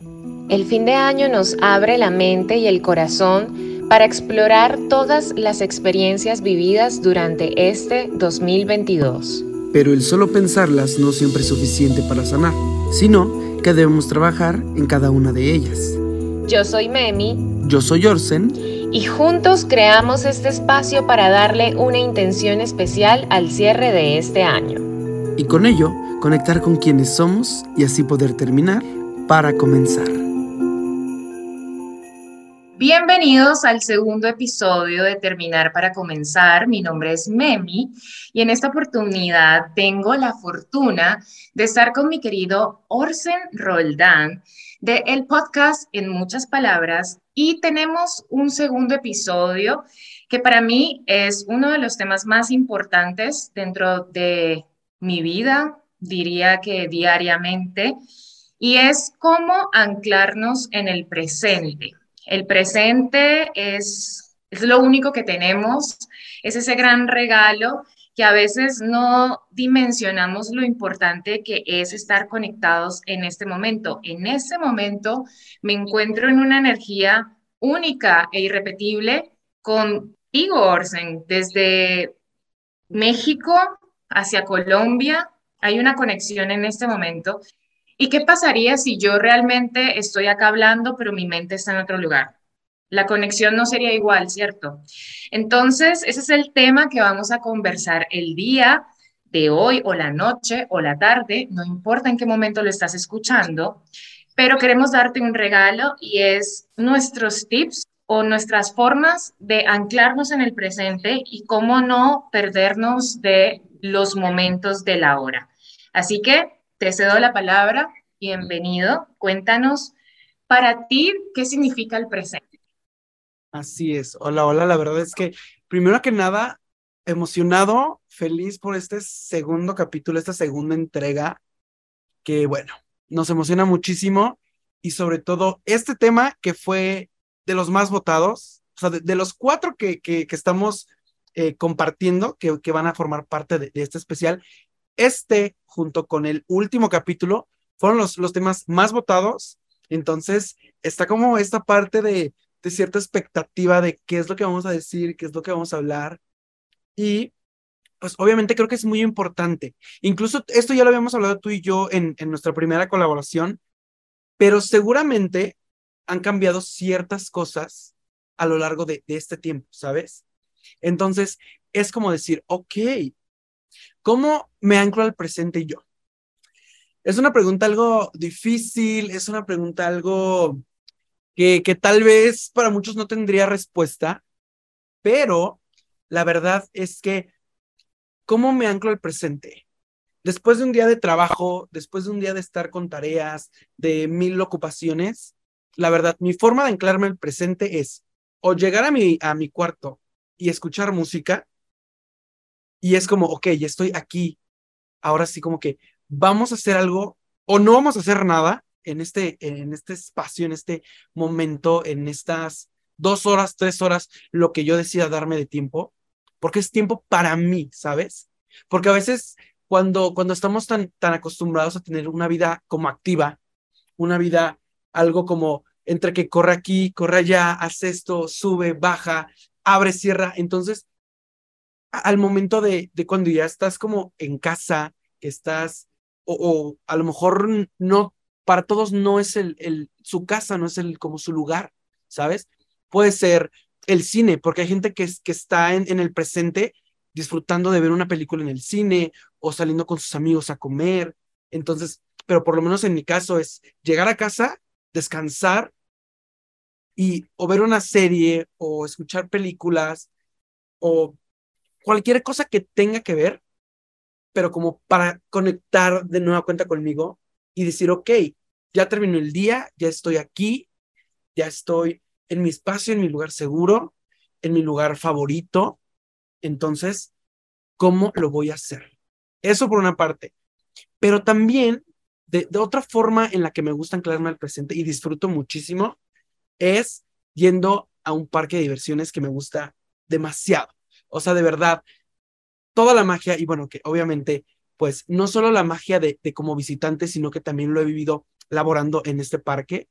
El fin de año nos abre la mente y el corazón para explorar todas las experiencias vividas durante este 2022. Pero el solo pensarlas no siempre es suficiente para sanar, sino que debemos trabajar en cada una de ellas. Yo soy Memi. Yo soy Orsen. Y juntos creamos este espacio para darle una intención especial al cierre de este año. Y con ello, conectar con quienes somos y así poder terminar para comenzar. Bienvenidos al segundo episodio de Terminar para Comenzar. Mi nombre es Memi y en esta oportunidad tengo la fortuna de estar con mi querido Orsen Roldán de el podcast En muchas palabras y tenemos un segundo episodio que para mí es uno de los temas más importantes dentro de mi vida, diría que diariamente, y es cómo anclarnos en el presente el presente es, es lo único que tenemos, es ese gran regalo que a veces no dimensionamos lo importante que es estar conectados en este momento. En este momento me encuentro en una energía única e irrepetible contigo, Orsen, desde México hacia Colombia. Hay una conexión en este momento ¿Y qué pasaría si yo realmente estoy acá hablando, pero mi mente está en otro lugar? La conexión no sería igual, ¿cierto? Entonces, ese es el tema que vamos a conversar el día de hoy o la noche o la tarde, no importa en qué momento lo estás escuchando, pero queremos darte un regalo y es nuestros tips o nuestras formas de anclarnos en el presente y cómo no perdernos de los momentos de la hora. Así que te cedo la palabra. Bienvenido. Cuéntanos para ti qué significa el presente. Así es. Hola, hola. La verdad es que, primero que nada, emocionado, feliz por este segundo capítulo, esta segunda entrega, que bueno, nos emociona muchísimo y sobre todo este tema que fue de los más votados, o sea, de, los cuatro que, que, estamos eh, compartiendo, que, que, van a formar parte de, este especial, este, junto con el último capítulo, fueron los, los temas más votados. Entonces, está como esta parte de, de cierta expectativa de qué es lo que vamos a decir, qué es lo que vamos a hablar. Y pues obviamente creo que es muy importante. Incluso esto ya lo habíamos hablado tú y yo en, en nuestra primera colaboración, pero seguramente han cambiado ciertas cosas a lo largo de, de este tiempo, ¿sabes? Entonces, es como decir, ok, ¿Cómo me anclo al presente yo? Es una pregunta algo difícil, es una pregunta algo que, que tal vez para muchos no tendría respuesta, pero la verdad es que, ¿cómo me anclo al presente? Después de un día de trabajo, después de un día de estar con tareas, de mil ocupaciones, la verdad, mi forma de anclarme al presente es o llegar a mi, a mi cuarto y escuchar música, y es como, ok, ya estoy aquí. Ahora sí, como que vamos a hacer algo o no vamos a hacer nada en este, en este espacio, en este momento, en estas dos horas, tres horas, lo que yo decida darme de tiempo, porque es tiempo para mí, ¿sabes? Porque a veces cuando, cuando estamos tan, tan acostumbrados a tener una vida como activa, una vida algo como entre que corre aquí, corre allá, hace esto, sube, baja, abre, cierra, entonces al momento de, de cuando ya estás como en casa, que estás, o, a lo mejor no, para todos no es el, el, su casa, no es el, como su lugar, ¿sabes? Puede ser el cine, porque hay gente que, que está en, en el presente disfrutando de ver una película en el cine o saliendo con sus amigos a comer. Entonces, pero por lo menos en mi caso es llegar a casa, descansar y o ver una serie o escuchar películas o cualquier cosa que tenga que ver, pero como para conectar de nueva cuenta conmigo y decir, ok, ya terminó el día, ya estoy aquí, ya estoy en mi espacio, en mi lugar seguro, en mi lugar favorito. Entonces, ¿cómo lo voy a hacer? Eso por una parte. Pero también, de, de otra forma en la que me gusta anclarme al presente y disfruto muchísimo, es yendo a un parque de diversiones que me gusta demasiado. O sea, de verdad, toda la magia, y bueno, que obviamente, pues no solo la magia de, como visitante, sino que también lo he vivido laborando en este parque,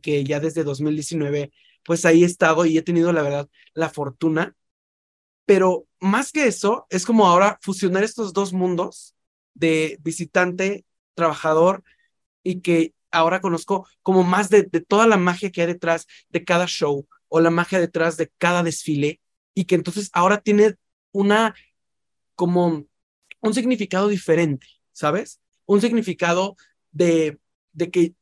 que ya desde 2019, pues ahí he estado y he tenido, la verdad, la fortuna. Pero más que eso, es como ahora fusionar estos dos mundos de visitante, trabajador, y que ahora conozco como más de, de toda la magia que hay detrás de cada show o la magia detrás de cada desfile, y que entonces ahora tiene una como un significado diferente, ¿sabes? Un significado de, de que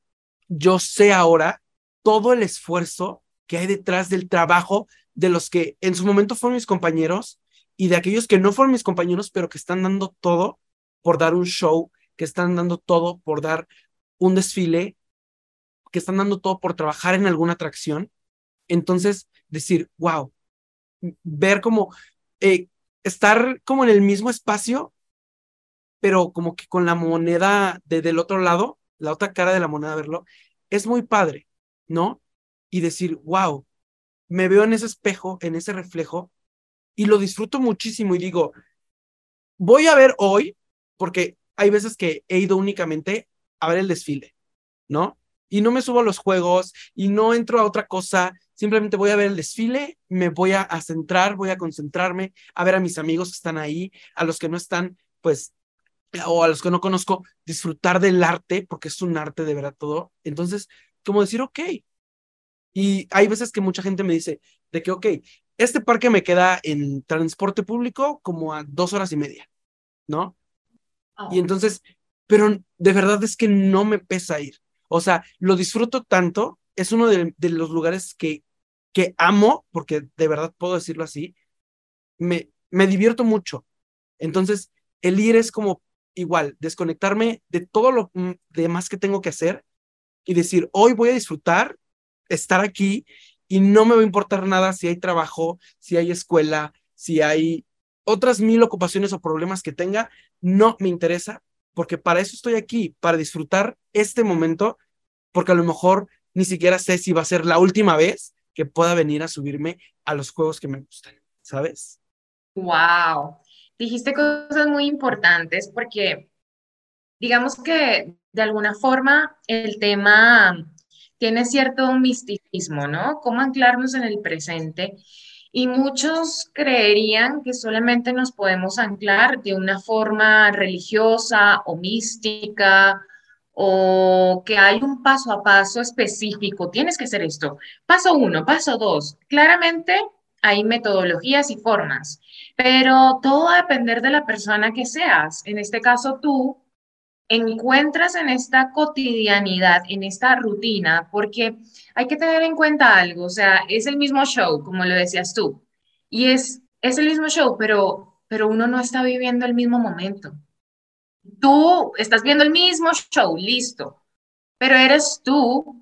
yo sé ahora todo el esfuerzo que hay detrás del trabajo de los que en su momento fueron mis compañeros y de aquellos que no fueron mis compañeros, pero que están dando todo por dar un show, que están dando todo por dar un desfile, que están dando todo por trabajar en alguna atracción. Entonces, decir, wow, ver como eh, estar como en el mismo espacio, pero como que con la moneda de, del otro lado, la otra cara de la moneda, verlo, es muy padre, ¿no? Y decir, wow, me veo en ese espejo, en ese reflejo, y lo disfruto muchísimo y digo, voy a ver hoy, porque hay veces que he ido únicamente a ver el desfile, ¿no? Y no me subo a los juegos y no entro a otra cosa, simplemente voy a ver el desfile, me voy a, a centrar, voy a concentrarme, a ver a mis amigos que están ahí, a los que no están, pues o a los que no conozco, disfrutar del arte, porque es un arte de verdad todo. Entonces, como decir, ok. Y hay veces que mucha gente me dice de que, ok, este parque me queda en transporte público como a dos horas y media, ¿no? Y oh. entonces, pero de verdad es que no me pesa ir. O sea, lo disfruto tanto, es uno de, los lugares que, que amo, porque de verdad puedo decirlo así, me, me divierto mucho. Entonces, el ir es como igual, desconectarme de todo lo demás que tengo que hacer y decir, hoy voy a disfrutar estar aquí y no me va a importar nada si hay trabajo, si hay escuela, si hay otras mil ocupaciones o problemas que tenga, no me interesa, porque para eso estoy aquí, para disfrutar este momento, porque a lo mejor ni siquiera sé si va a ser la última vez que pueda venir a subirme a los juegos que me gustan, ¿sabes? Wow dijiste cosas muy importantes porque digamos que de alguna forma el tema tiene cierto misticismo, ¿no? Cómo anclarnos en el presente. Y muchos creerían que solamente nos podemos anclar de una forma religiosa o mística o que hay un paso a paso específico. Tienes que hacer esto. Paso uno, paso dos. Claramente hay metodologías y formas, pero todo va a depender de la persona que seas. En este caso, tú encuentras en esta cotidianidad, en esta rutina, porque hay que tener en cuenta algo, o sea, es el mismo show, como lo decías tú, y es, es el mismo show, pero, pero uno no está viviendo el mismo momento. Tú estás viendo el mismo show, listo, pero eres tú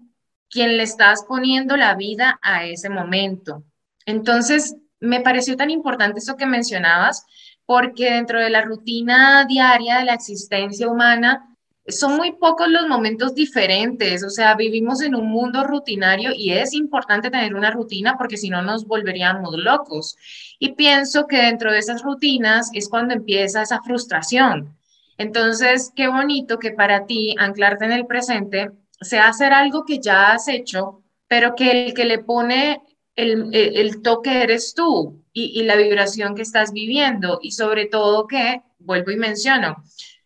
quien le estás poniendo la vida a ese momento. Entonces, me pareció tan importante eso que mencionabas, porque dentro de la rutina diaria de la existencia humana, son muy pocos los momentos diferentes, o sea, vivimos en un mundo rutinario y es importante tener una rutina porque si no nos volveríamos locos. Y pienso que dentro de esas rutinas es cuando empieza esa frustración. Entonces, qué bonito que para ti anclarte en el presente sea hacer algo que ya has hecho, pero que el que le pone el, toque eres tú y, la vibración que estás viviendo y sobre todo que, vuelvo y menciono,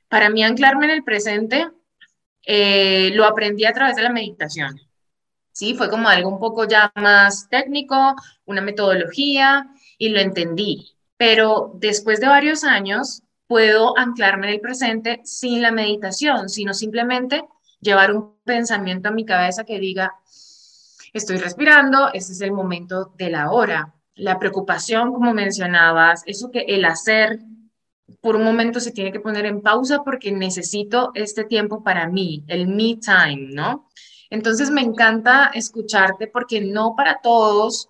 para mí anclarme en el presente eh, lo aprendí a través de la meditación. Sí, fue como algo un poco ya más técnico, una metodología y lo entendí. Pero después de varios años puedo anclarme en el presente sin la meditación, sino simplemente llevar un pensamiento a mi cabeza que diga, estoy respirando, este es el momento de la hora. La preocupación, como mencionabas, eso que el hacer por un momento se tiene que poner en pausa porque necesito este tiempo para mí, el me time, ¿no? Entonces me encanta escucharte porque no para todos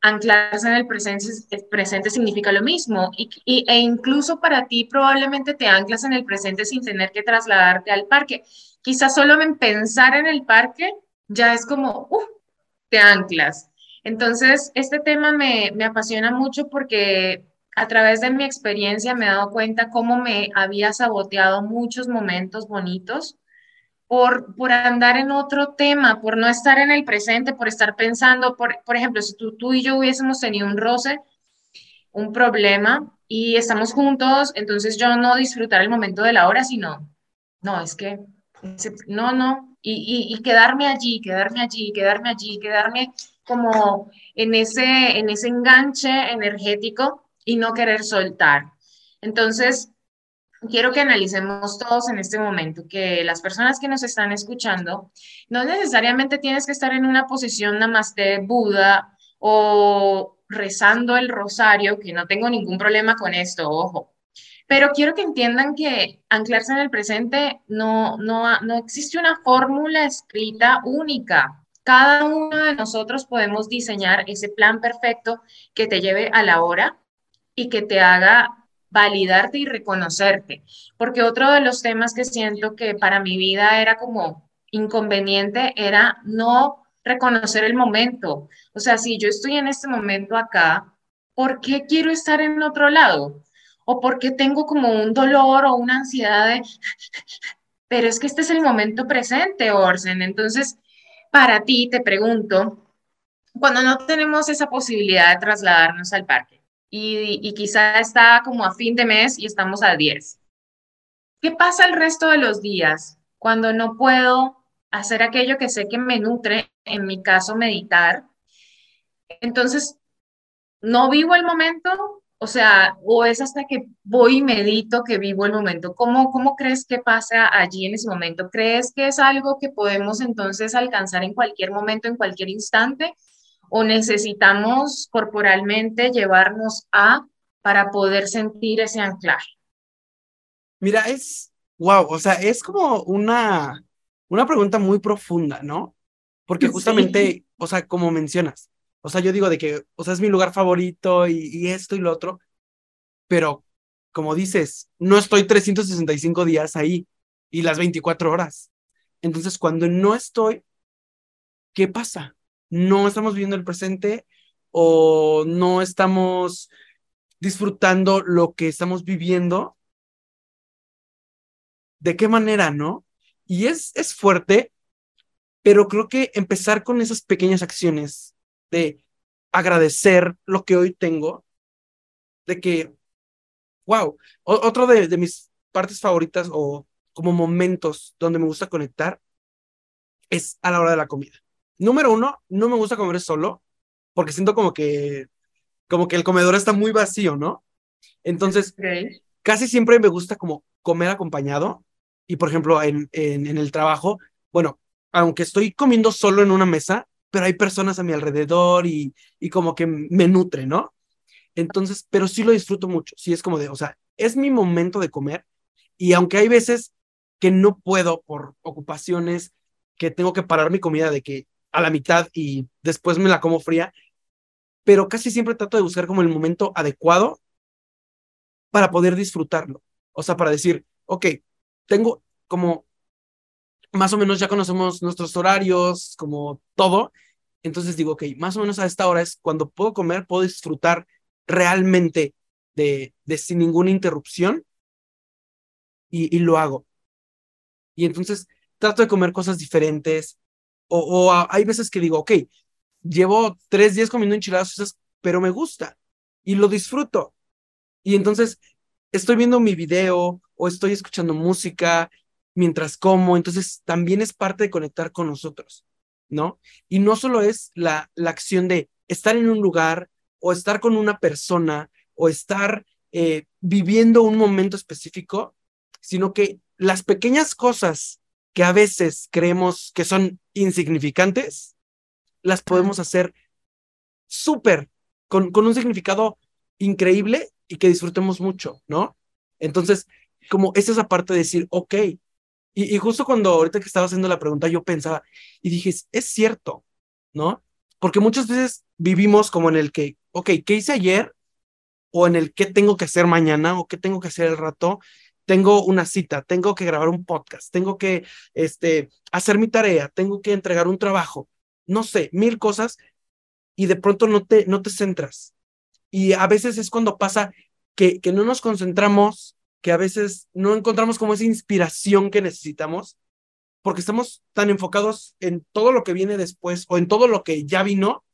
anclarse en el presente, presente significa lo mismo y, e incluso para ti probablemente te anclas en el presente sin tener que trasladarte al parque. Quizás solo en pensar en el parque ya es como, uh, anclas. Entonces, este tema me, me apasiona mucho porque a través de mi experiencia me he dado cuenta cómo me había saboteado muchos momentos bonitos por, por andar en otro tema, por no estar en el presente, por estar pensando, por, por ejemplo, si tú, tú y yo hubiésemos tenido un roce, un problema y estamos juntos, entonces yo no disfrutar el momento de la hora, sino, no, es que, no, no, y, quedarme allí, quedarme allí, quedarme allí, quedarme como en ese, en ese enganche energético y no querer soltar. Entonces, quiero que analicemos todos en este momento, que las personas que nos están escuchando, no necesariamente tienes que estar en una posición namaste Buda o rezando el rosario, que no tengo ningún problema con esto, ojo. Pero quiero que entiendan que anclarse en el presente no, no, no existe una fórmula escrita única. Cada uno de nosotros podemos diseñar ese plan perfecto que te lleve a la hora y que te haga validarte y reconocerte. Porque otro de los temas que siento que para mi vida era como inconveniente era no reconocer el momento. O sea, si yo estoy en este momento acá, ¿por qué quiero estar en otro lado? ¿O por qué tengo como un dolor o una ansiedad de... Pero es que este es el momento presente, Orsen. Entonces, para ti, te pregunto, cuando no tenemos esa posibilidad de trasladarnos al parque y, y quizá está como a fin de mes y estamos a 10, ¿qué pasa el resto de los días cuando no puedo hacer aquello que sé que me nutre, en mi caso meditar? Entonces, no vivo el momento, o sea, o es hasta que voy y medito que vivo el momento. ¿Cómo, ¿Cómo crees que pasa allí en ese momento? ¿Crees que es algo que podemos entonces alcanzar en cualquier momento, en cualquier instante? ¿O necesitamos corporalmente llevarnos a para poder sentir ese anclaje? Mira, es, wow, o sea, es como una, una pregunta muy profunda, ¿no? Porque justamente, sí. o sea, como mencionas, o sea, yo digo de que, o sea, es mi lugar favorito y, esto y lo otro, pero como dices, no estoy 365 días ahí y las 24 horas. Entonces, cuando no estoy, ¿qué pasa? No estamos viviendo el presente o no estamos disfrutando lo que estamos viviendo. ¿De qué manera, no? Y es, es fuerte, pero creo que empezar con esas pequeñas acciones, de agradecer lo que hoy tengo, de que, wow, otro de, de mis partes favoritas o como momentos donde me gusta conectar es a la hora de la comida. Número uno, no me gusta comer solo porque siento como que, como que el comedor está muy vacío, ¿no? Entonces, okay. casi siempre me gusta como comer acompañado y, por ejemplo, en, en, en el trabajo, bueno, aunque estoy comiendo solo en una mesa, pero hay personas a mi alrededor y, y como que me nutre, ¿no? Entonces, pero sí lo disfruto mucho, sí es como de, o sea, es mi momento de comer y aunque hay veces que no puedo por ocupaciones, que tengo que parar mi comida de que a la mitad y después me la como fría, pero casi siempre trato de buscar como el momento adecuado para poder disfrutarlo. O sea, para decir, ok, tengo como más o menos ya conocemos nuestros horarios, como todo. Entonces digo, ok, más o menos a esta hora es cuando puedo comer, puedo disfrutar realmente de, de sin ninguna interrupción y, y, lo hago. Y entonces trato de comer cosas diferentes o, hay veces que digo, ok, llevo tres días comiendo enchiladas, pero me gusta y lo disfruto. Y entonces estoy viendo mi video o estoy escuchando música mientras como, entonces también es parte de conectar con nosotros, ¿no? Y no solo es la, la acción de estar en un lugar o estar con una persona o estar eh, viviendo un momento específico, sino que las pequeñas cosas que a veces creemos que son insignificantes, las podemos hacer súper, con, con un significado increíble y que disfrutemos mucho, ¿no? Entonces, como es esa parte de decir, ok, y, justo cuando ahorita que estaba haciendo la pregunta, yo pensaba y dije, es cierto, ¿no? Porque muchas veces vivimos como en el que, ok, ¿qué hice ayer? O en el qué tengo que hacer mañana o qué tengo que hacer el rato. Tengo una cita, tengo que grabar un podcast, tengo que este, hacer mi tarea, tengo que entregar un trabajo, no sé, mil cosas y de pronto no te, no te centras. Y a veces es cuando pasa que, que no nos concentramos que a veces no encontramos como esa inspiración que necesitamos porque estamos tan enfocados en todo lo que viene después o en todo lo que ya vino,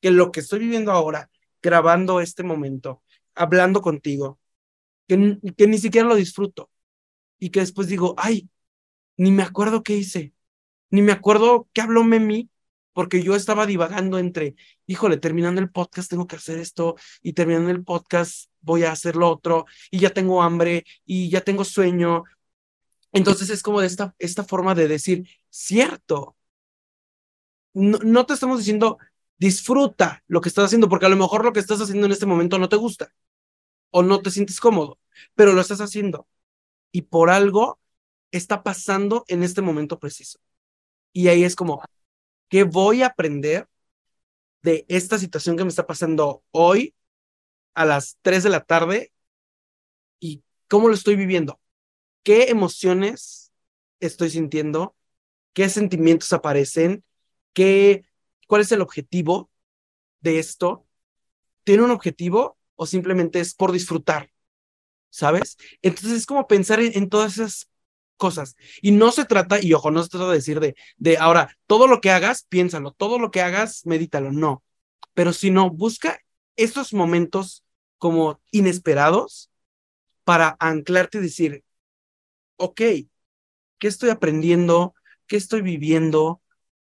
que lo que estoy viviendo ahora, grabando este momento, hablando contigo, que, ni siquiera lo disfruto. Y que después digo, ay, ni me acuerdo qué hice, ni me acuerdo qué habló Memi, porque yo estaba divagando entre, híjole, terminando el podcast tengo que hacer esto y terminando el podcast voy a hacer lo otro y ya tengo hambre y ya tengo sueño. Entonces es como de esta, esta forma de decir, cierto, no, no te estamos diciendo, disfruta lo que estás haciendo, porque a lo mejor lo que estás haciendo en este momento no te gusta o no te sientes cómodo, pero lo estás haciendo. Y por algo está pasando en este momento preciso. Y ahí es como, ¿qué voy a aprender de esta situación que me está pasando hoy a las 3 de la tarde y cómo lo estoy viviendo? ¿Qué emociones estoy sintiendo? ¿Qué sentimientos aparecen? ¿Qué, ¿Cuál es el objetivo de esto? ¿Tiene un objetivo o simplemente es por disfrutar? ¿Sabes? Entonces es como pensar en, en todas esas cosas. Y no se trata, y ojo, no se trata de decir de, de ahora, todo lo que hagas, piénsalo, todo lo que hagas, medítalo, no. Pero si no, busca estos momentos como inesperados para anclarte y decir, ok, ¿qué estoy aprendiendo? ¿Qué estoy viviendo?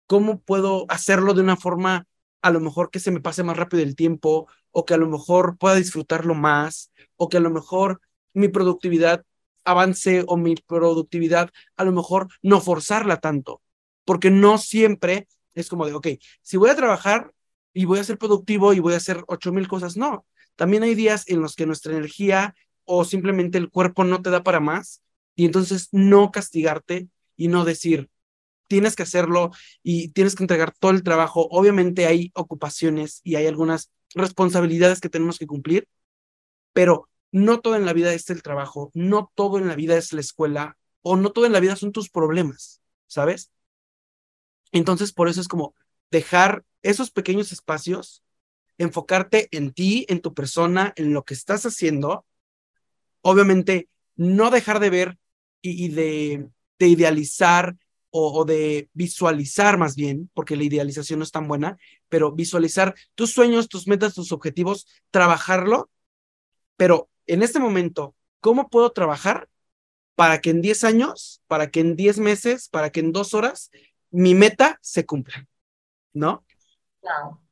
¿Cómo puedo hacerlo de una forma a lo mejor que se me pase más rápido el tiempo o que a lo mejor pueda disfrutarlo más o que a lo mejor mi productividad avance o mi productividad, a lo mejor no forzarla tanto, porque no siempre es como de, ok, si voy a trabajar y voy a ser productivo y voy a hacer ocho mil cosas, no. También hay días en los que nuestra energía o simplemente el cuerpo no te da para más y entonces no castigarte y no decir, tienes que hacerlo y tienes que entregar todo el trabajo. Obviamente hay ocupaciones y hay algunas responsabilidades que tenemos que cumplir, pero no todo en la vida es el trabajo, no todo en la vida es la escuela, o no todo en la vida son tus problemas, ¿sabes? Entonces, por eso es como dejar esos pequeños espacios, enfocarte en ti, en tu persona, en lo que estás haciendo. Obviamente, no dejar de ver y, de, idealizar o, o, de visualizar más bien, porque la idealización no es tan buena, pero visualizar tus sueños, tus metas, tus objetivos, trabajarlo, pero en este momento, ¿cómo puedo trabajar para que en 10 años, para que en 10 meses, para que en dos horas mi meta se cumpla? ¿No?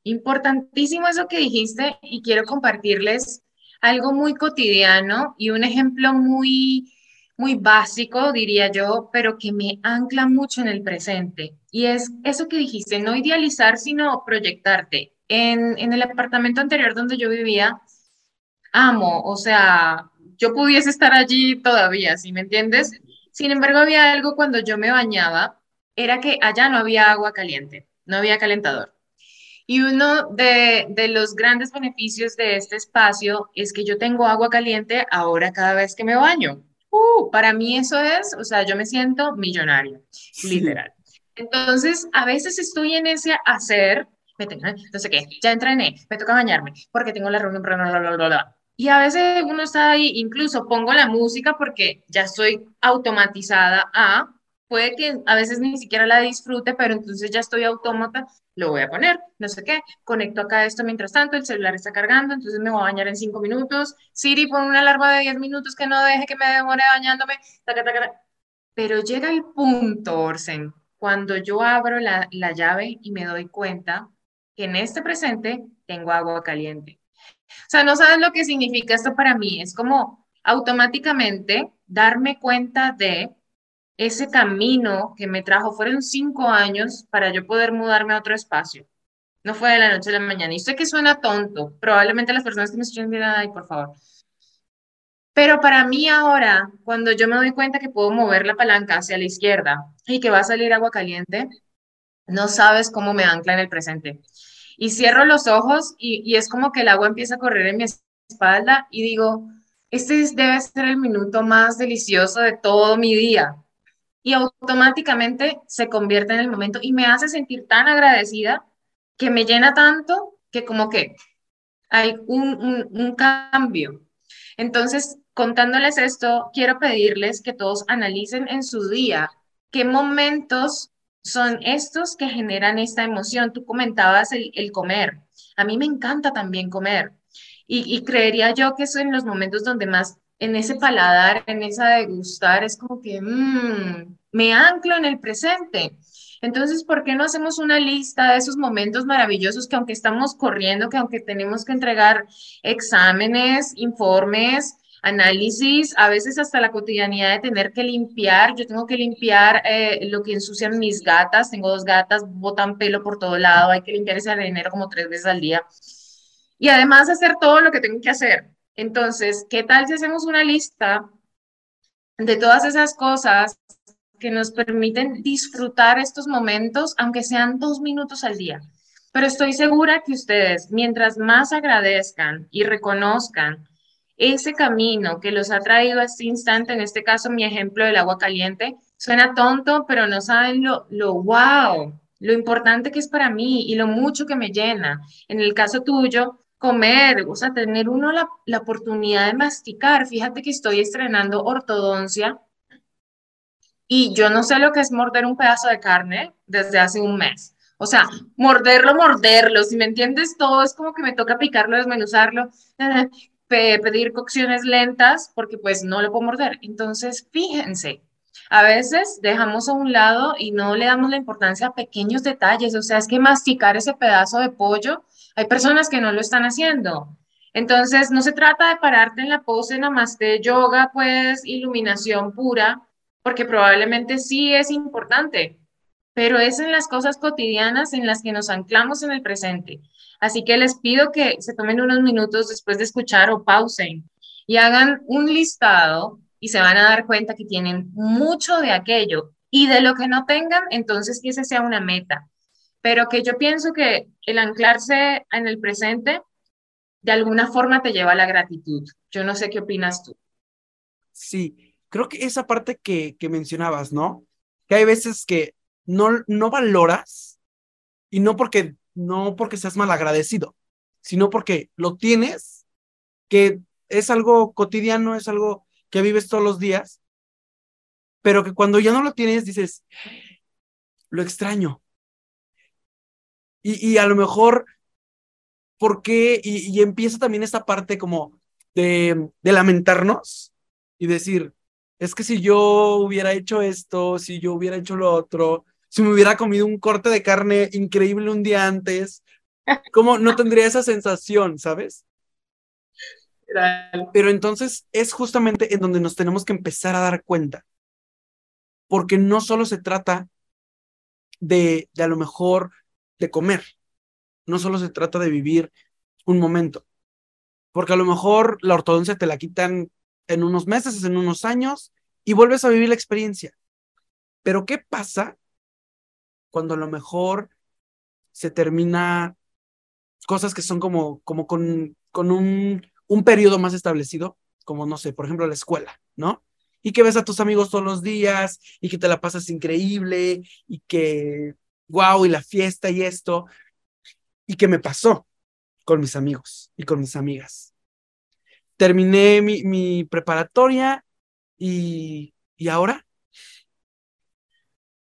Importantísimo eso que dijiste y quiero compartirles algo muy cotidiano y un ejemplo muy, muy básico, diría yo, pero que me ancla mucho en el presente. Y es eso que dijiste, no idealizar, sino proyectarte. En, en el apartamento anterior donde yo vivía, amo, o sea, yo pudiese estar allí todavía, ¿sí me entiendes? Sin embargo, había algo cuando yo me bañaba, era que allá no había agua caliente, no había calentador. Y uno de, de, los grandes beneficios de este espacio es que yo tengo agua caliente ahora cada vez que me baño. Uh, para mí eso es, o sea, yo me siento millonario, literal. Entonces, a veces estoy en ese hacer, me tengo, no sé qué, ya entrené, me toca bañarme, porque tengo la reunión, bla, bla, bla, bla. Y a veces uno está ahí, incluso pongo la música porque ya estoy automatizada a, puede que a veces ni siquiera la disfrute, pero entonces ya estoy autómata, lo voy a poner, no sé qué, conecto acá esto mientras tanto, el celular está cargando, entonces me voy a bañar en cinco minutos, Siri pon una alarma de diez minutos que no deje que me demore bañándome, pero llega el punto, Orsen, cuando yo abro la, la llave y me doy cuenta que en este presente tengo agua caliente o sea, no sabes lo que significa esto para mí. Es como automáticamente darme cuenta de ese camino que me trajo. Fueron cinco años para yo poder mudarme a otro espacio. No fue de la noche a la mañana. Y sé que suena tonto. Probablemente las personas que me escuchan dirán, ay, por favor. Pero para mí ahora, cuando yo me doy cuenta que puedo mover la palanca hacia la izquierda y que va a salir agua caliente, no sabes cómo me ancla en el presente y cierro los ojos y, es como que el agua empieza a correr en mi espalda y digo, este debe ser el minuto más delicioso de todo mi día. Y automáticamente se convierte en el momento y me hace sentir tan agradecida que me llena tanto que como que hay un, cambio. Entonces, contándoles esto, quiero pedirles que todos analicen en su día qué momentos son estos que generan esta emoción. Tú comentabas el, comer. A mí me encanta también comer. Y, creería yo que eso en los momentos donde más, en ese paladar, en esa degustar, es como que mmm, me anclo en el presente. Entonces, ¿por qué no hacemos una lista de esos momentos maravillosos que aunque estamos corriendo, que aunque tenemos que entregar exámenes, informes, análisis, a veces hasta la cotidianidad de tener que limpiar, yo tengo que limpiar eh, lo que ensucian mis gatas, tengo dos gatas, botan pelo por todo lado, hay que limpiar ese arenero como tres veces al día. Y además hacer todo lo que tengo que hacer. Entonces, ¿qué tal si hacemos una lista de todas esas cosas que nos permiten disfrutar estos momentos, aunque sean dos minutos al día. Pero estoy segura que ustedes, mientras más agradezcan y reconozcan ese camino que los ha traído a este instante, en este caso mi ejemplo del agua caliente, suena tonto, pero no saben lo, lo wow, lo importante que es para mí y lo mucho que me llena. En el caso tuyo, comer, o sea, tener uno la, la oportunidad de masticar. Fíjate que estoy estrenando ortodoncia y yo no sé lo que es morder un pedazo de carne desde hace un mes. O sea, morderlo, morderlo, si me entiendes, todo es como que me toca picarlo, desmenuzarlo, pedir cocciones lentas, porque pues no lo puedo morder. Entonces, fíjense, a veces dejamos a un lado y no le damos la importancia a pequeños detalles. O sea, es que masticar ese pedazo de pollo, hay personas que no lo están haciendo. Entonces, no se trata de pararte en la pose namaste yoga, pues, iluminación pura, porque probablemente sí es importante, pero es en las cosas cotidianas en las que nos anclamos en el presente. Así que les pido que se tomen unos minutos después de escuchar o pausen y hagan un listado y se van a dar cuenta que tienen mucho de aquello y de lo que no tengan, entonces que ese sea una meta. Pero que yo pienso que el anclarse en el presente de alguna forma te lleva a la gratitud. Yo no sé qué opinas tú. Sí, creo que esa parte que, que mencionabas, ¿no? Que hay veces que no, no valoras y no porque, no porque seas mal agradecido, sino porque lo tienes, que es algo cotidiano, es algo que vives todos los días, pero que cuando ya no lo tienes dices, lo extraño. Y, y a lo mejor, ¿por qué? Y, y empieza también esta parte como de, de lamentarnos y decir, es que si yo hubiera hecho esto, si yo hubiera hecho lo otro, si me hubiera comido un corte de carne increíble un día antes, ¿cómo no tendría esa sensación, sabes? Pero entonces es justamente en donde nos tenemos que empezar a dar cuenta, porque no solo se trata de, de a lo mejor de comer, no solo se trata de vivir un momento, porque a lo mejor la ortodoncia te la quitan en unos meses, en unos años, y vuelves a vivir la experiencia. Pero ¿qué pasa cuando a lo mejor se termina cosas que son como, como con, con un, un periodo más establecido, como no sé, por ejemplo, la escuela, ¿no? Y que ves a tus amigos todos los días y que te la pasas increíble y que, wow, y la fiesta y esto. ¿Y qué me pasó con mis amigos y con mis amigas? terminé mi, mi preparatoria y, y ahora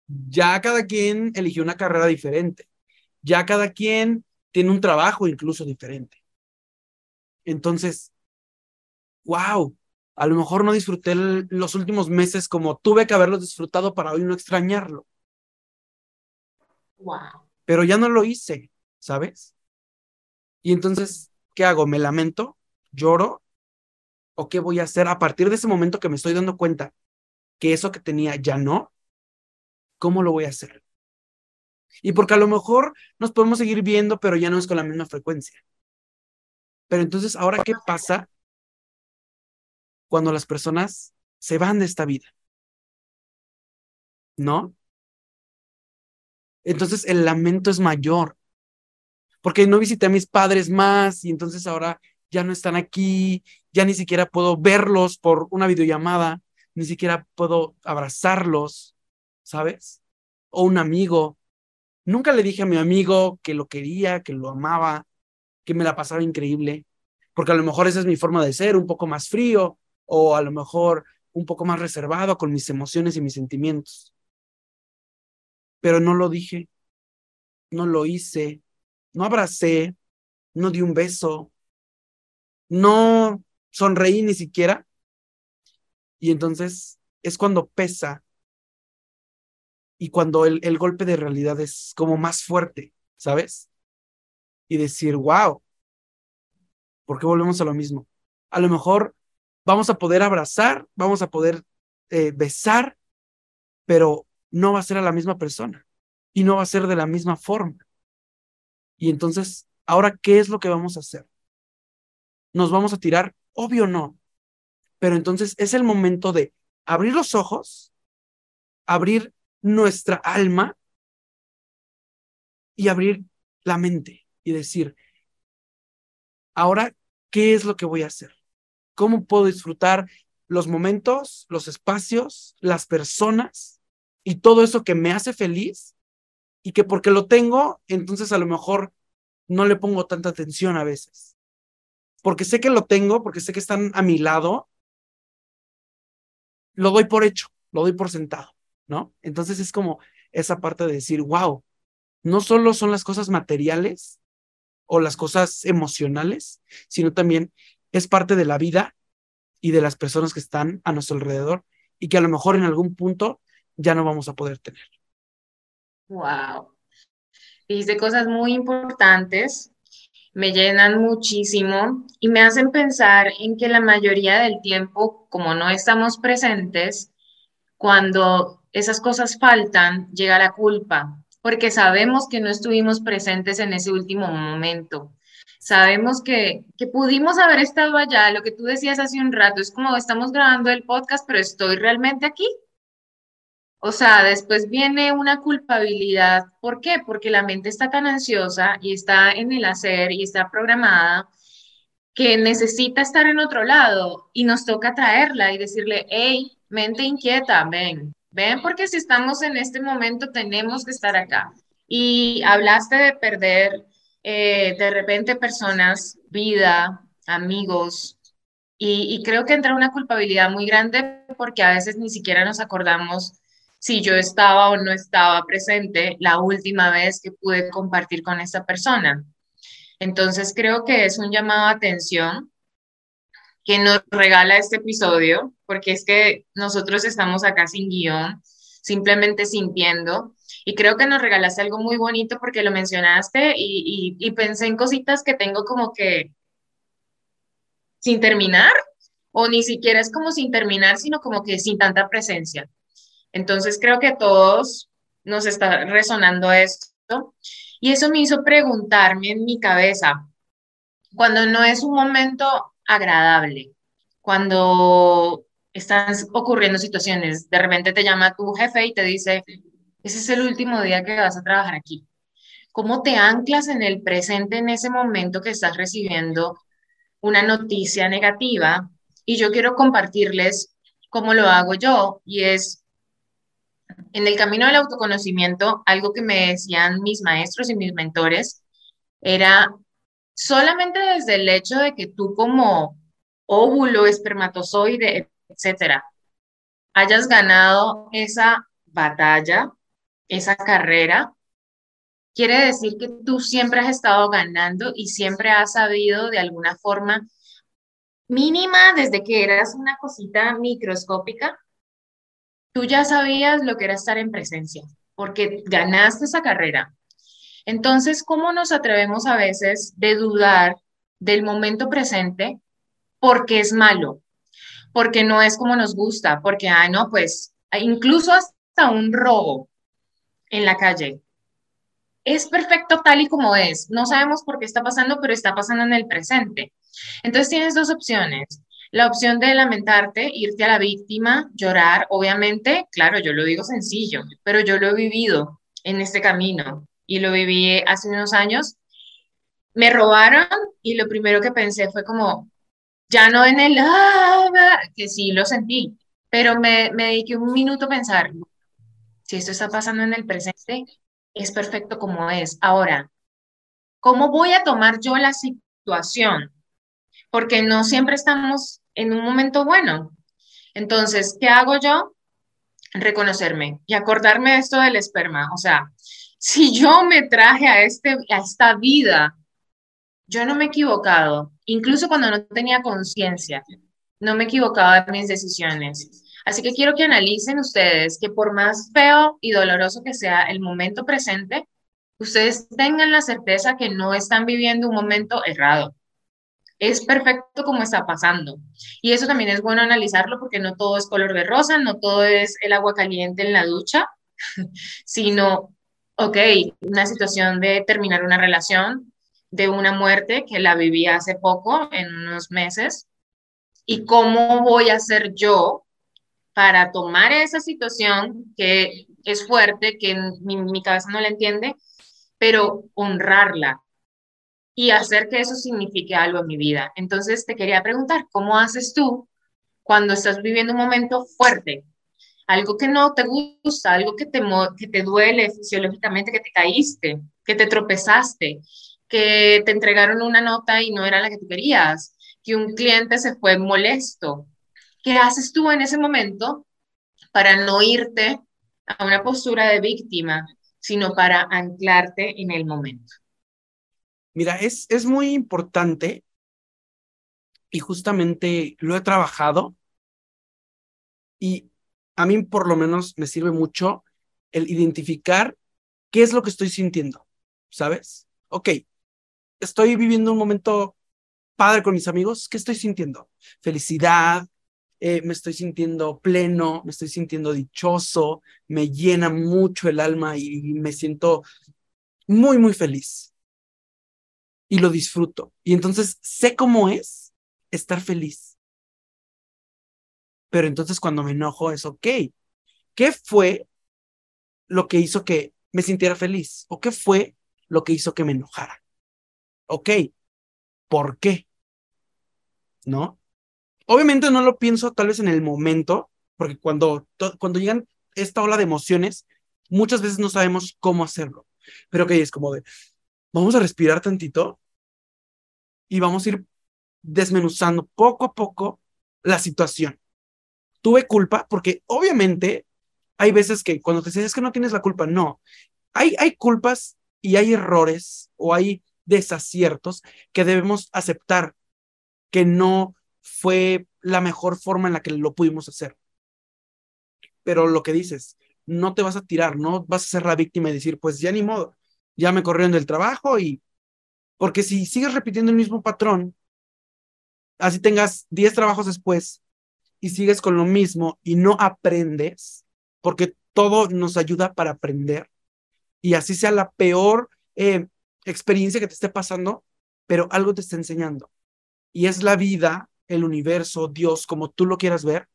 ya cada quien eligió una carrera diferente, ya cada quien tiene un trabajo incluso diferente. Entonces, wow, a lo mejor no disfruté los últimos meses como tuve que haberlos disfrutado para hoy no extrañarlo. Wow. Pero ya no lo hice, ¿sabes? Y entonces, ¿qué hago? ¿Me lamento? ¿Lloro? o qué voy a hacer a partir de ese momento que me estoy dando cuenta que eso que tenía ya no, ¿cómo lo voy a hacer? Y porque a lo mejor nos podemos seguir viendo, pero ya no es con la misma frecuencia. Pero entonces, ¿ahora qué pasa cuando las personas se van de esta vida? ¿No? Entonces el lamento es mayor, porque no visité a mis padres más y entonces ahora ya no están aquí, ya ni siquiera puedo verlos por una videollamada, ni siquiera puedo abrazarlos, ¿sabes? O un amigo. Nunca le dije a mi amigo que lo quería, que lo amaba, que me la pasaba increíble, porque a lo mejor esa es mi forma de ser, un poco más frío, o a lo mejor un poco más reservado con mis emociones y mis sentimientos. pero no lo dije, no lo hice, no abracé, no di un beso, no sonreí ni siquiera. Y entonces es cuando pesa y cuando el, el golpe de realidad es como más fuerte, ¿sabes? Y decir, wow, ¿por qué volvemos a lo mismo? A lo mejor vamos a poder abrazar, vamos a poder eh, besar, pero no va a ser a la misma persona y no va a ser de la misma forma. Y entonces, ahora, ¿qué es lo que vamos a hacer? ¿Nos vamos a tirar? Obvio no. Pero entonces es el momento de abrir los ojos, abrir nuestra alma y abrir la mente y decir, ahora, ¿qué es lo que voy a hacer? ¿Cómo puedo disfrutar los momentos, los espacios, las personas y todo eso que me hace feliz y que porque lo tengo, entonces a lo mejor no le pongo tanta atención a veces. Porque sé que lo tengo, porque sé que están a mi lado, lo doy por hecho, lo doy por sentado, ¿no? Entonces es como esa parte de decir, wow, no solo son las cosas materiales o las cosas emocionales, sino también es parte de la vida y de las personas que están a nuestro alrededor y que a lo mejor en algún punto ya no vamos a poder tener. Wow. Dice cosas muy importantes, me llenan muchísimo y me hacen pensar en que la mayoría del tiempo, como no estamos presentes, cuando esas cosas faltan, llega la culpa, porque sabemos que no estuvimos presentes en ese último momento sabemos que, que pudimos haber estado allá, lo que tú decías hace un rato, es como estamos grabando el podcast, pero estoy realmente aquí. O sea, después viene una culpabilidad. ¿Por qué? Porque la mente está tan ansiosa y está en el hacer y está programada que necesita estar en otro lado y nos toca traerla y decirle, hey, mente inquieta, ven, ven porque si estamos en este momento tenemos que estar acá. Y hablaste de perder eh, de repente personas, vida, amigos, y, creo que entra una culpabilidad muy grande porque a veces ni siquiera nos acordamos si yo estaba o no estaba presente la última vez que pude compartir con esa persona. Entonces creo que es un llamado a atención que nos regala este episodio, porque es que nosotros estamos acá sin guion, simplemente sintiendo y creo que nos regalaste algo muy bonito porque lo mencionaste y, y, pensé en cositas que tengo como que sin terminar, o ni siquiera es como sin terminar, sino como que sin tanta presencia. Entonces creo que a todos nos está resonando esto. Y eso me hizo preguntarme en mi cabeza, cuando no es un momento agradable, cuando están ocurriendo situaciones, de repente te llama tu jefe y te dice, ese es el último día que vas a trabajar aquí. ¿Cómo te anclas en el presente en ese momento que estás recibiendo una noticia negativa? Y yo quiero compartirles cómo lo hago yo y es en el camino del autoconocimiento, algo que me decían mis maestros y mis mentores era solamente desde el hecho de que tú como óvulo, espermatozoide, etcétera, hayas ganado esa batalla esa carrera, quiere decir que tú siempre has estado ganando y siempre has sabido de alguna forma mínima desde que eras una cosita microscópica, tú ya sabías lo que era estar en presencia, porque ganaste esa carrera. Entonces, ¿cómo nos atrevemos a veces de dudar del momento presente porque es malo? Porque no es como nos gusta, porque, ay, no, pues, incluso hasta un robo en la calle. Es perfecto tal y como es. No sabemos por qué está pasando, pero está pasando en el presente. Entonces tienes dos opciones. La opción de lamentarte, irte a la víctima, llorar, obviamente, claro, yo lo digo sencillo, pero yo lo he vivido en este camino y lo viví hace unos años. Me robaron y lo primero que pensé fue como, ya no en el, ah, que sí lo sentí, pero me, me dediqué un minuto a pensar, si esto está pasando en el presente, es perfecto como es. Ahora, ¿cómo voy a tomar yo la situación? Porque no siempre estamos en un momento bueno. Entonces, ¿qué hago yo? reconocerme y acordarme de esto del esperma. O sea, si yo me traje a, este, a esta vida, yo no me he equivocado, incluso cuando no tenía conciencia, no me equivocaba en mis decisiones. Así que quiero que analicen ustedes que por más feo y doloroso que sea el momento presente, ustedes tengan la certeza que no están viviendo un momento errado. Es perfecto como está pasando. Y eso también es bueno analizarlo porque no todo es color de rosa, no todo es el agua caliente en la ducha, sino, ok, una situación de terminar una relación, de una muerte que la viví hace poco, en unos meses, y cómo voy a hacer yo para tomar esa situación que es fuerte, que mi, mi cabeza no la entiende, pero honrarla y hacer que eso signifique algo en mi vida. Entonces te quería preguntar, ¿cómo haces tú cuando estás viviendo un momento fuerte? Algo que no te gusta, algo que te, que te duele fisiológicamente, que te caíste, que te tropezaste, que te entregaron una nota y no era la que tú querías, que un cliente se fue molesto. ¿Qué haces tú en ese momento para no irte a una postura de víctima, sino para anclarte en el momento? Mira, es, es muy importante y justamente lo he trabajado y a mí por lo menos me sirve mucho el identificar qué es lo que estoy sintiendo, ¿sabes? Ok, estoy viviendo un momento padre con mis amigos, ¿qué estoy sintiendo? Felicidad, eh, me estoy sintiendo pleno, me estoy sintiendo dichoso, me llena mucho el alma y me siento muy, muy feliz. Y lo disfruto. Y entonces sé cómo es estar feliz. Pero entonces cuando me enojo es, ok, ¿qué fue lo que hizo que me sintiera feliz? ¿O qué fue lo que hizo que me enojara? Ok, ¿por qué? ¿no? Obviamente no lo pienso tal vez en el momento, porque cuando, cuando llegan esta ola de emociones, muchas veces no sabemos cómo hacerlo. Pero que es como de, vamos a respirar tantito y vamos a ir desmenuzando poco a poco la situación. Tuve culpa porque obviamente hay veces que cuando te dices que no tienes la culpa, no. Hay, hay culpas y hay errores o hay desaciertos que debemos aceptar que no fue la mejor forma en la que lo pudimos hacer. Pero lo que dices, no te vas a tirar, no vas a ser la víctima y decir, pues ya ni modo, ya me corrieron del trabajo y... Porque si sigues repitiendo el mismo patrón, así tengas 10 trabajos después y sigues con lo mismo y no aprendes, porque todo nos ayuda para aprender, y así sea la peor eh, experiencia que te esté pasando, pero algo te está enseñando y es la vida, el universo, Dios, como tú lo quieras ver,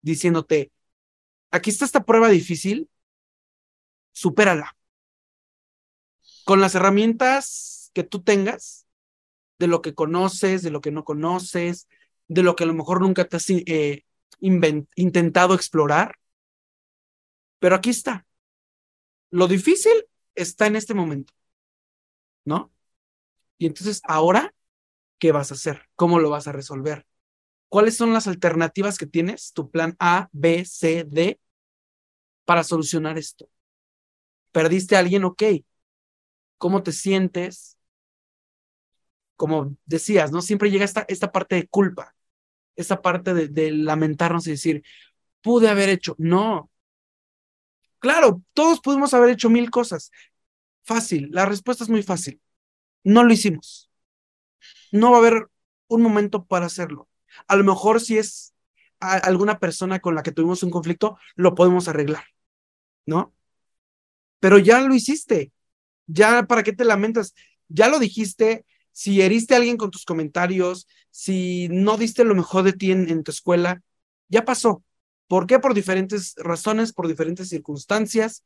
diciéndote, aquí está esta prueba difícil, supérala. Con las herramientas que tú tengas, de lo que conoces, de lo que no conoces, de lo que a lo mejor nunca te has eh, intentado explorar, pero aquí está. Lo difícil está en este momento, ¿no? Y entonces ahora ¿qué vas a hacer? ¿Cómo lo vas a resolver? ¿Cuáles son las alternativas que tienes, tu plan A, B, C, D, para solucionar esto? ¿Perdiste a alguien? Ok. ¿Cómo te sientes? Como decías, ¿no? Siempre llega esta, esta parte de culpa, esta parte de, de lamentarnos y decir, pude haber hecho. No. Claro, todos pudimos haber hecho mil cosas. Fácil, la respuesta es muy fácil. No lo hicimos no va a haber un momento para hacerlo. A lo mejor si es alguna persona con la que tuvimos un conflicto, lo podemos arreglar, ¿no? Pero ya lo hiciste. Ya, ¿para qué te lamentas? Ya lo dijiste. Si heriste a alguien con tus comentarios, si no diste lo mejor de ti en, tu escuela, ya pasó. ¿Por qué? Por diferentes razones, por diferentes circunstancias.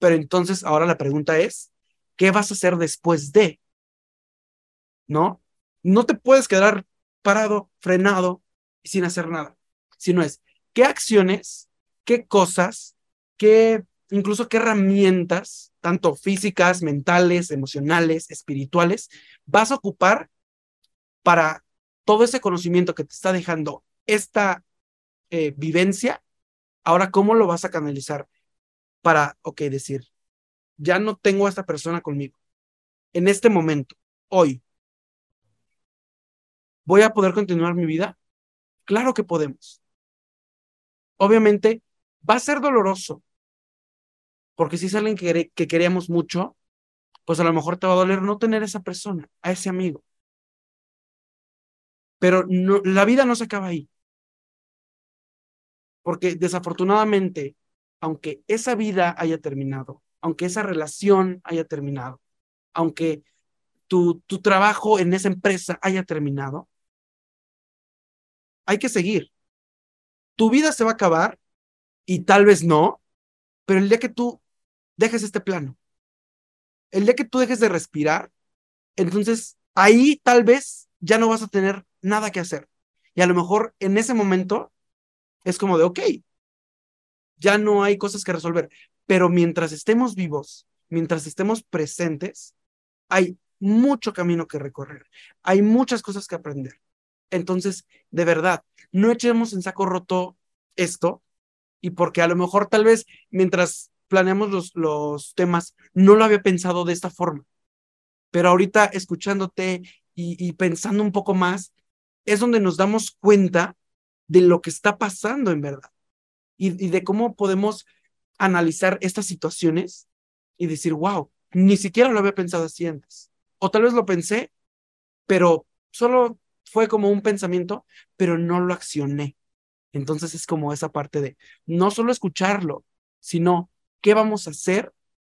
Pero entonces ahora la pregunta es, ¿qué vas a hacer después de? ¿no? No te puedes quedar parado, frenado y sin hacer nada, sino es qué acciones, qué cosas, qué, incluso qué herramientas, tanto físicas, mentales, emocionales, espirituales, vas a ocupar para todo ese conocimiento que te está dejando esta eh, vivencia, Ahora, ¿cómo lo vas a canalizar para, ok, decir, ya no tengo a esta persona conmigo. En este momento, hoy, ¿voy a poder continuar mi vida? Claro que podemos. Obviamente, va a ser doloroso, porque si es alguien que, que queríamos mucho, pues a lo mejor te va a doler no tener a esa persona, a ese amigo. Pero no, la vida no se acaba ahí. Porque desafortunadamente, aunque esa vida haya terminado, aunque esa relación haya terminado, aunque tu, tu trabajo en esa empresa haya terminado, hay que seguir. Tu vida se va a acabar y tal vez no, pero el día que tú dejes este plano, el día que tú dejes de respirar, entonces ahí tal vez ya no vas a tener nada que hacer. Y a lo mejor en ese momento es como de, ok, ya no hay cosas que resolver, pero mientras estemos vivos, mientras estemos presentes, hay mucho camino que recorrer, hay muchas cosas que aprender. Entonces, de verdad, no echemos en saco roto esto y porque a lo mejor tal vez mientras planeamos los, los temas, no lo había pensado de esta forma. Pero ahorita escuchándote y, pensando un poco más, es donde nos damos cuenta de lo que está pasando en verdad y, y de cómo podemos analizar estas situaciones y decir, wow, ni siquiera lo había pensado así antes. O tal vez lo pensé, pero solo fue como un pensamiento, pero no lo accioné. Entonces es como esa parte de no solo escucharlo, sino ¿Qué vamos a hacer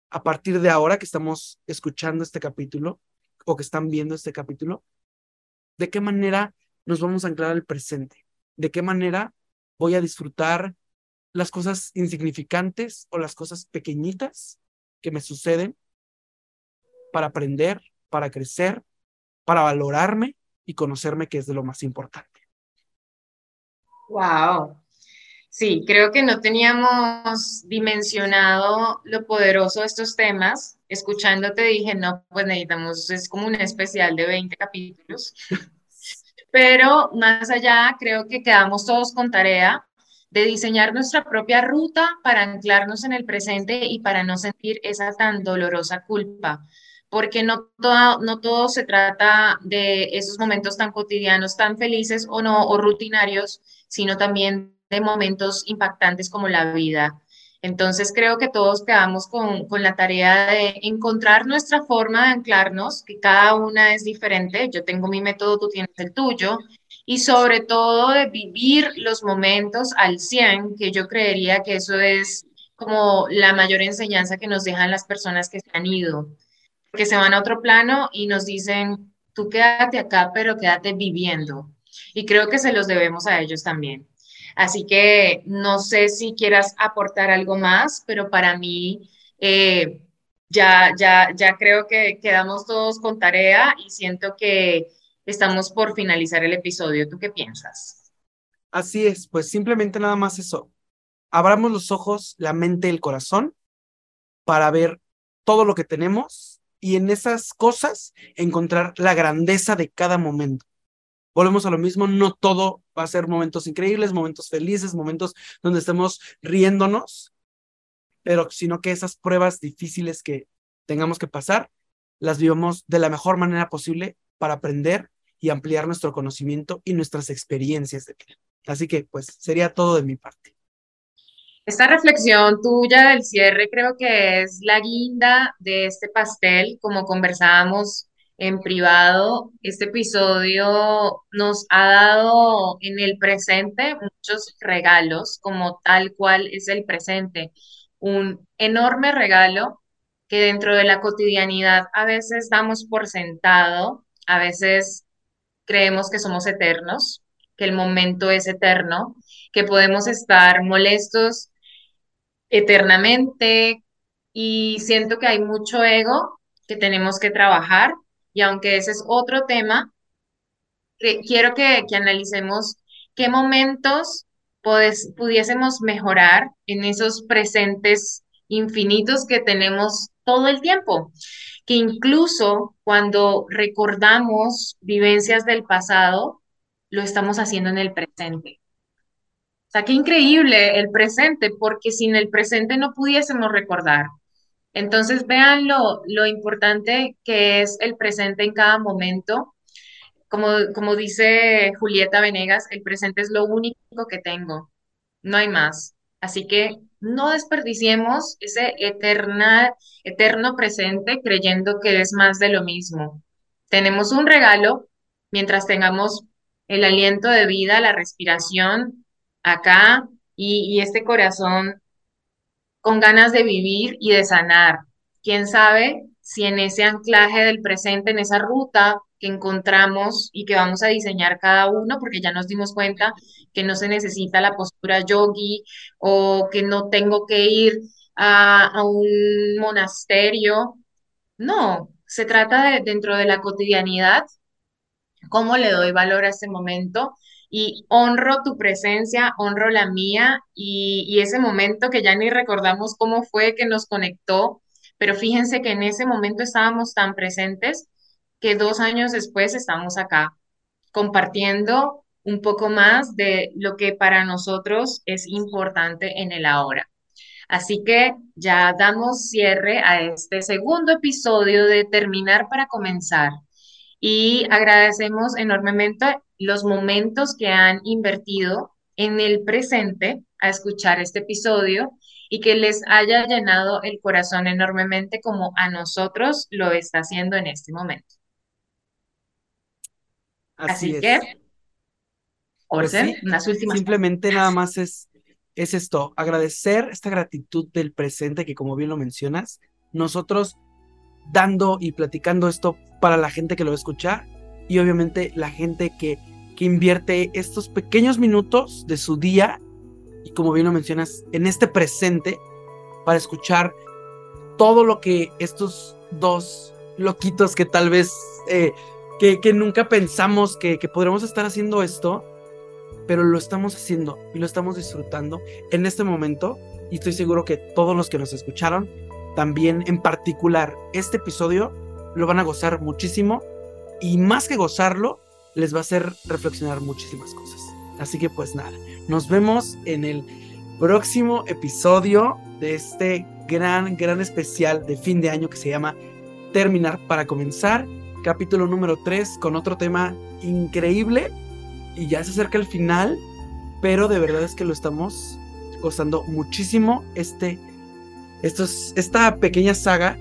a partir de ahora que estamos escuchando este capítulo o que están viendo este capítulo? ¿De qué manera nos vamos a anclar al presente? ¿De qué manera voy a disfrutar las cosas insignificantes o las cosas pequeñitas que me suceden para aprender, para crecer, para valorarme y conocerme, que es de lo más importante. Wow, Sí, creo que no teníamos dimensionado lo poderoso de estos temas. Escuchándote dije, no, pues necesitamos, es como un especial de 20 capítulos. Pero más allá, creo que quedamos todos con tarea de diseñar nuestra propia ruta para anclarnos en el presente y para no sentir esa tan dolorosa culpa. Porque no todo, no todo se trata de esos momentos tan cotidianos, tan felices o no, o rutinarios, sino también de momentos impactantes como la vida. Entonces creo que todos quedamos con, con, la tarea de encontrar nuestra forma de anclarnos, que cada una es diferente. Yo tengo mi método, tú tienes el tuyo. Y sobre todo de vivir los momentos al 100, que yo creería que eso es como la mayor enseñanza que nos dejan las personas que se han ido, que se van a otro plano y nos dicen, tú quédate acá, pero quédate viviendo. Y creo que se los debemos a ellos también. Así que no sé si quieras aportar algo más, pero para mí eh, ya, ya, ya creo que quedamos todos con tarea y siento que estamos por finalizar el episodio. ¿Tú qué piensas? Así es, pues simplemente nada más eso. Abramos los ojos, la mente, el corazón para ver todo lo que tenemos y en esas cosas encontrar la grandeza de cada momento volvemos a lo mismo, no todo va a ser momentos increíbles, momentos felices, momentos donde estemos riéndonos, pero sino que esas pruebas difíciles que tengamos que pasar, las vivamos de la mejor manera posible para aprender y ampliar nuestro conocimiento y nuestras experiencias de vida. Así que, pues, sería todo de mi parte. Esta reflexión tuya del cierre creo que es la guinda de este pastel, como conversábamos en privado. Este episodio nos ha dado en el presente muchos regalos, como tal cual es el presente. Un enorme regalo que dentro de la cotidianidad a veces damos por sentado, a veces creemos que somos eternos, que el momento es eterno, que podemos estar molestos eternamente y siento que hay mucho ego que tenemos que trabajar y aunque ese es otro tema, quiero que, analicemos qué momentos pudiésemos mejorar en esos presentes infinitos que tenemos todo el tiempo, que incluso cuando recordamos vivencias del pasado, lo estamos haciendo en el presente. sea, qué increíble el presente, porque sin el presente no pudiésemos recordar. Entonces, vean lo, lo importante que es el presente en cada momento. Como, como dice Julieta Venegas, el presente es lo único que tengo, no hay más. Así que no desperdiciemos ese eterno presente creyendo que es más de lo mismo. Tenemos un regalo mientras tengamos el aliento de vida, la respiración acá y este corazón con ganas de vivir y de sanar. ¿Quién sabe si en ese anclaje del presente, en esa ruta que encontramos y que vamos a diseñar cada uno, porque ya nos dimos cuenta que no se necesita la postura yogi o que no tengo que ir a, un monasterio. No, se trata de dentro de la cotidianidad, cómo le doy valor a ese momento y honro tu presencia, honro la mía y, y ese momento que ya ni recordamos cómo fue que nos conectó, pero fíjense que en ese momento estábamos tan presentes que dos años después estamos acá compartiendo un poco más de lo que para nosotros es importante en el ahora. Así que ya damos cierre a este segundo episodio de Terminar para Comenzar y agradecemos enormemente los momentos que han invertido en el presente a escuchar este episodio y que les haya llenado el corazón enormemente como a nosotros lo está haciendo en este momento. Así, Así es. que, Pues Orce, sí, unas últimas simplemente nada más es, es esto, agradecer esta gratitud del presente que como bien lo mencionas, nosotros dando y platicando esto para la gente que lo va a escuchar y obviamente la gente que, que invierte estos pequeños minutos de su día y como bien lo mencionas, en este presente para escuchar todo lo que estos dos loquitos que tal vez eh, que, que, nunca pensamos que, que podremos estar haciendo esto, pero lo estamos haciendo y lo estamos disfrutando en este momento y estoy seguro que todos los que nos escucharon también en particular este episodio lo van a gozar muchísimo y más que gozarlo les va a hacer reflexionar muchísimas cosas. Así que pues nada, nos vemos en el próximo episodio de este gran, gran especial de fin de año que se llama Terminar para comenzar, capítulo número 3 con otro tema increíble y ya se acerca el final, pero de verdad es que lo estamos gozando muchísimo este, estos, esta pequeña saga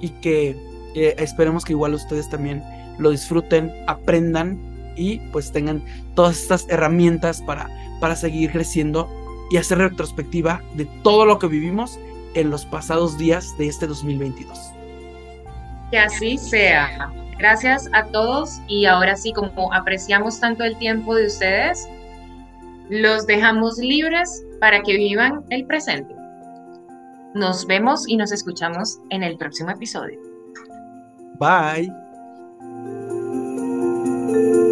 y que esperemos que igual ustedes también lo disfruten, aprendan y pues tengan todas estas herramientas para, para seguir creciendo y hacer retrospectiva de todo lo que vivimos en los pasados días de este 2022. Que así sea. Gracias a todos y ahora sí, como apreciamos tanto el tiempo de ustedes, los dejamos libres para que vivan el presente. Nos vemos y nos escuchamos en el próximo episodio. Bye. thank you.